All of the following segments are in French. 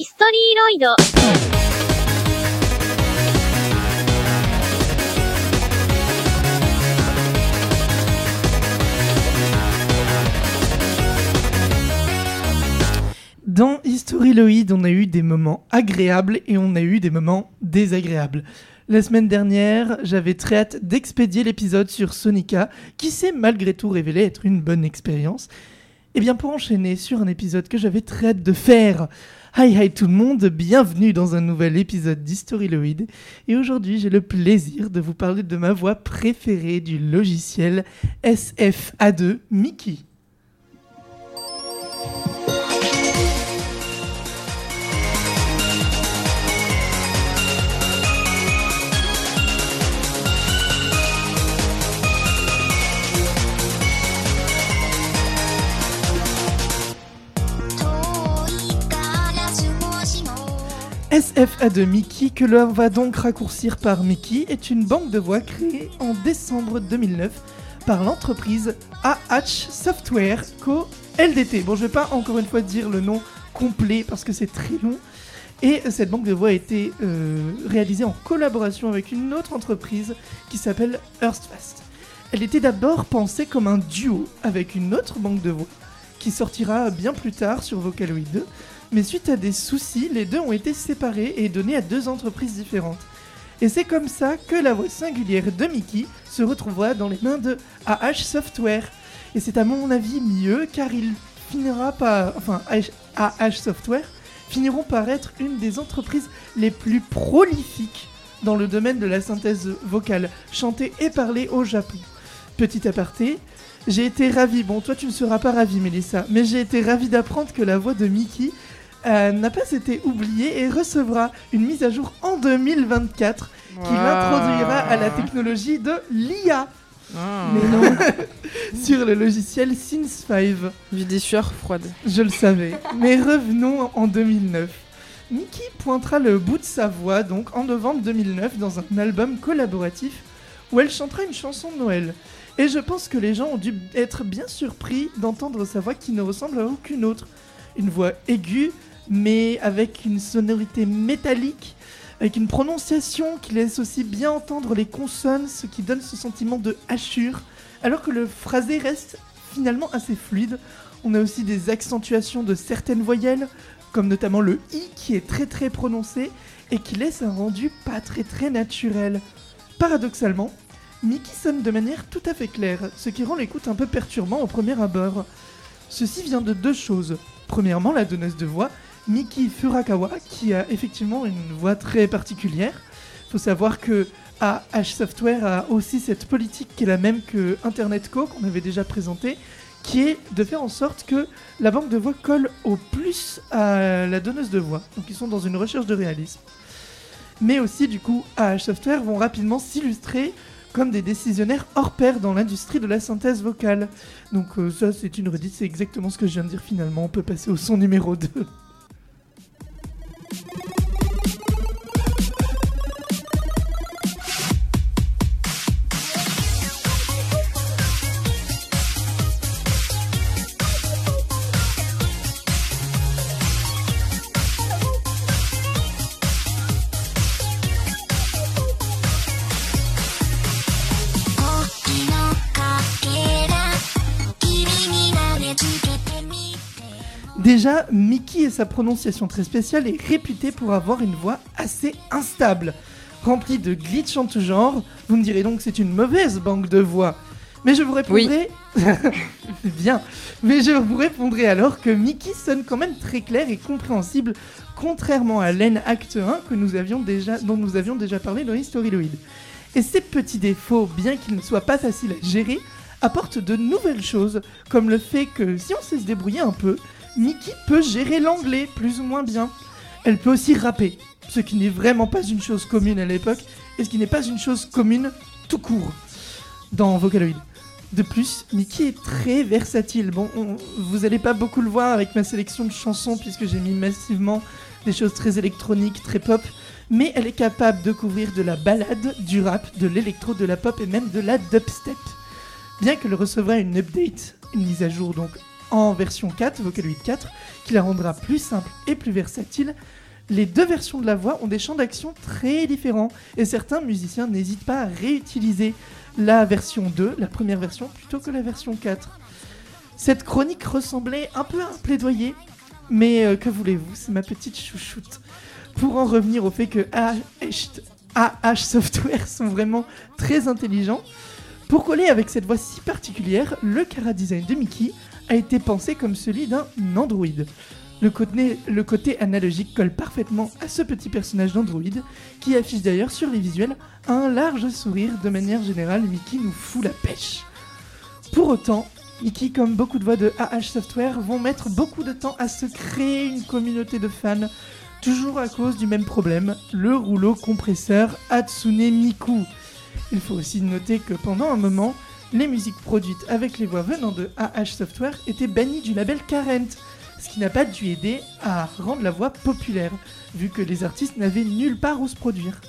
ヒストリーロイド。Dans Historyloid, on a eu des moments agréables et on a eu des moments désagréables. La semaine dernière, j'avais très hâte d'expédier l'épisode sur Sonica, qui s'est malgré tout révélé être une bonne expérience. Et bien pour enchaîner sur un épisode que j'avais très hâte de faire. Hi hi tout le monde, bienvenue dans un nouvel épisode d'Historyloid. Et aujourd'hui, j'ai le plaisir de vous parler de ma voix préférée du logiciel SFA2 Mickey. SFA2 Mickey, que l'on va donc raccourcir par Mickey, est une banque de voix créée en décembre 2009 par l'entreprise AH Software Co. LDT. Bon, je vais pas encore une fois dire le nom complet parce que c'est très long. Et cette banque de voix a été euh, réalisée en collaboration avec une autre entreprise qui s'appelle Hearstfast. Elle était d'abord pensée comme un duo avec une autre banque de voix qui sortira bien plus tard sur Vocaloid 2. Mais suite à des soucis, les deux ont été séparés et donnés à deux entreprises différentes. Et c'est comme ça que la voix singulière de Mickey se retrouvera dans les mains de AH Software. Et c'est à mon avis mieux car il finira par... Enfin, AH Software finiront par être une des entreprises les plus prolifiques dans le domaine de la synthèse vocale, chantée et parlée au Japon. Petit aparté, j'ai été ravi, bon toi tu ne seras pas ravi Mélissa, mais j'ai été ravi d'apprendre que la voix de Mickey euh, n'a pas été oubliée et recevra une mise à jour en 2024 qui Wow. l'introduira à la technologie de l'IA Ah. mais non, sur le logiciel Sims 5. J'ai des sueurs froides. Je le savais. Mais revenons en 2009. Mickey pointera le bout de sa voix donc en novembre 2009 dans un album collaboratif où elle chantera une chanson de Noël. Et je pense que les gens ont dû être bien surpris d'entendre sa voix qui ne ressemble à aucune autre. Une voix aiguë, mais avec une sonorité métallique, avec une prononciation qui laisse aussi bien entendre les consonnes, ce qui donne ce sentiment de hachure, alors que le phrasé reste finalement assez fluide. On a aussi des accentuations de certaines voyelles, comme notamment le i qui est très très prononcé et qui laisse un rendu pas très très naturel. Paradoxalement, Mickey sonne de manière tout à fait claire, ce qui rend l'écoute un peu perturbant au premier abord. Ceci vient de deux choses. Premièrement, la donneuse de voix, Miki Furakawa, qui a effectivement une voix très particulière. faut savoir que AH Software a aussi cette politique qui est la même que Internet Co, qu'on avait déjà présenté, qui est de faire en sorte que la banque de voix colle au plus à la donneuse de voix. Donc ils sont dans une recherche de réalisme. Mais aussi, du coup, AH Software vont rapidement s'illustrer comme des décisionnaires hors pair dans l'industrie de la synthèse vocale. Donc euh, ça, c'est une redite, c'est exactement ce que je viens de dire finalement. On peut passer au son numéro 2. Déjà, Mickey et sa prononciation très spéciale est réputée pour avoir une voix assez instable, remplie de glitch en tout genre. Vous me direz donc que c'est une mauvaise banque de voix. Mais je vous répondrai... Bien. Mais je vous répondrai alors que Mickey sonne quand même très clair et compréhensible, contrairement à Len Act 1 que nous avions déjà, dont nous avions déjà parlé dans Historyloid. Et ces petits défauts, bien qu'ils ne soient pas faciles à gérer, apportent de nouvelles choses, comme le fait que si on sait se débrouiller un peu, Mickey peut gérer l'anglais plus ou moins bien. Elle peut aussi rapper, ce qui n'est vraiment pas une chose commune à l'époque, et ce qui n'est pas une chose commune tout court dans Vocaloid. De plus, Mickey est très versatile. Bon, on- vous n'allez pas beaucoup le voir avec ma sélection de chansons, puisque j'ai mis massivement des choses très électroniques, très pop, mais elle est capable de couvrir de la ballade, du rap, de l'électro, de la pop et même de la dubstep. Bien qu'elle recevra une update, une mise à jour donc en version 4, Vocaloid 4, qui la rendra plus simple et plus versatile. Les deux versions de la voix ont des champs d'action très différents et certains musiciens n'hésitent pas à réutiliser la version 2, la première version, plutôt que la version 4. Cette chronique ressemblait un peu à un plaidoyer, mais euh, que voulez-vous, c'est ma petite chouchoute. Pour en revenir au fait que AH, Software sont vraiment très intelligents, pour coller avec cette voix si particulière, le cara design de Mickey a été pensé comme celui d'un Android. Le côté, analogique colle parfaitement à ce petit personnage d'Android, qui affiche d'ailleurs sur les visuels un large sourire. De manière générale, Mickey nous fout la pêche. Pour autant, Mickey, comme beaucoup de voix de AH Software, vont mettre beaucoup de temps à se créer une communauté de fans, toujours à cause du même problème, le rouleau compresseur Hatsune Miku. Il faut aussi noter que pendant un moment, les musiques produites avec les voix venant de AH Software étaient bannies du label Current, ce qui n'a pas dû aider à rendre la voix populaire, vu que les artistes n'avaient nulle part où se produire.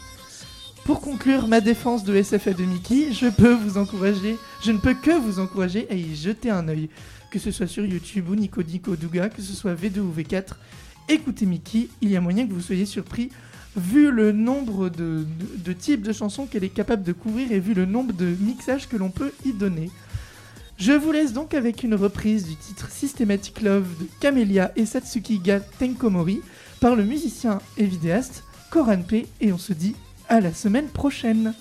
Pour conclure ma défense de SFA de Mickey, je peux vous encourager, je ne peux que vous encourager à y jeter un œil, que ce soit sur YouTube ou Nico Nico Douga, que ce soit V2 ou V4. Écoutez Mickey, il y a moyen que vous soyez surpris vu le nombre de, types de chansons qu'elle est capable de couvrir et vu le nombre de mixages que l'on peut y donner. Je vous laisse donc avec une reprise du titre Systematic Love de Camellia et Satsuki ga Tenkomori par le musicien et vidéaste Koran P et on se dit à la semaine prochaine.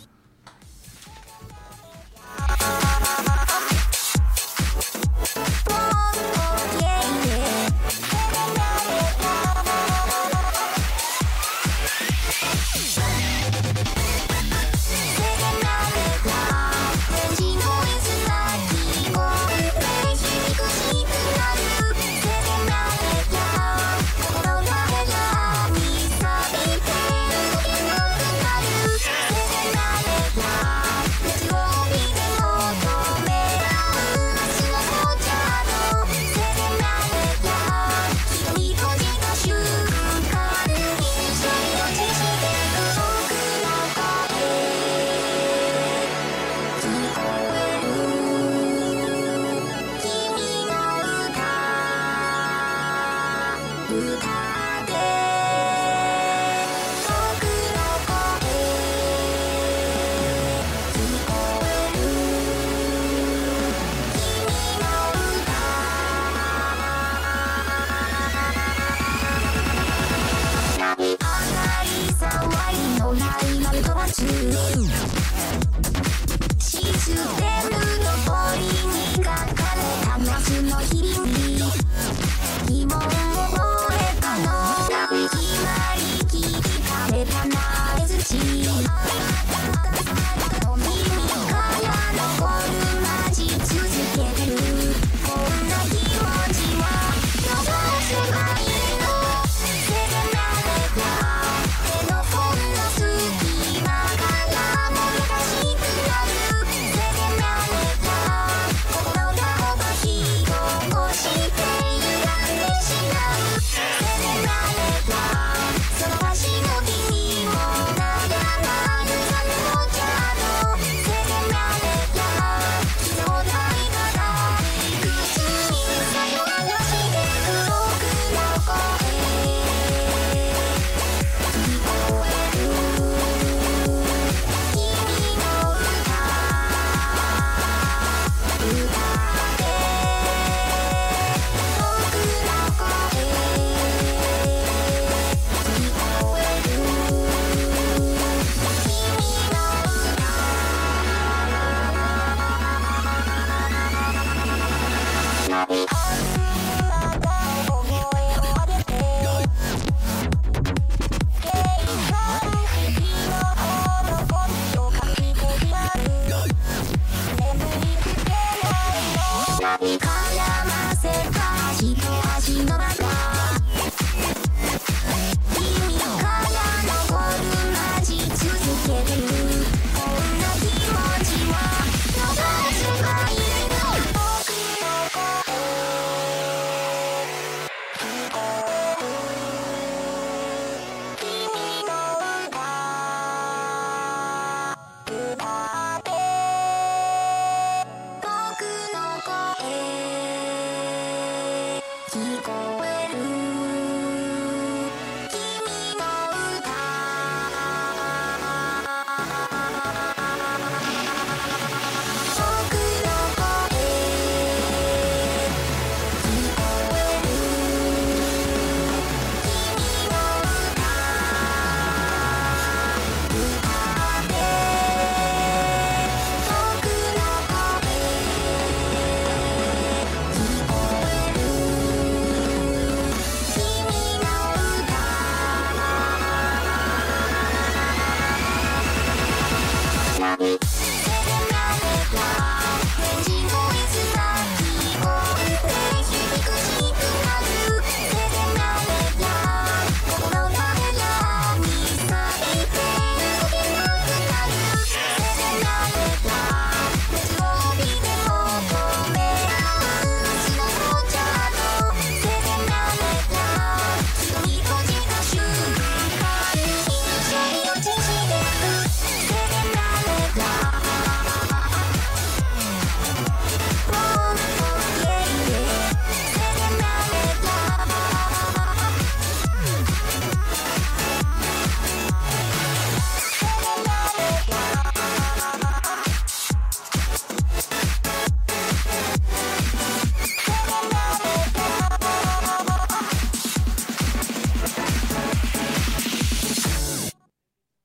膨らませた。一と足のバカ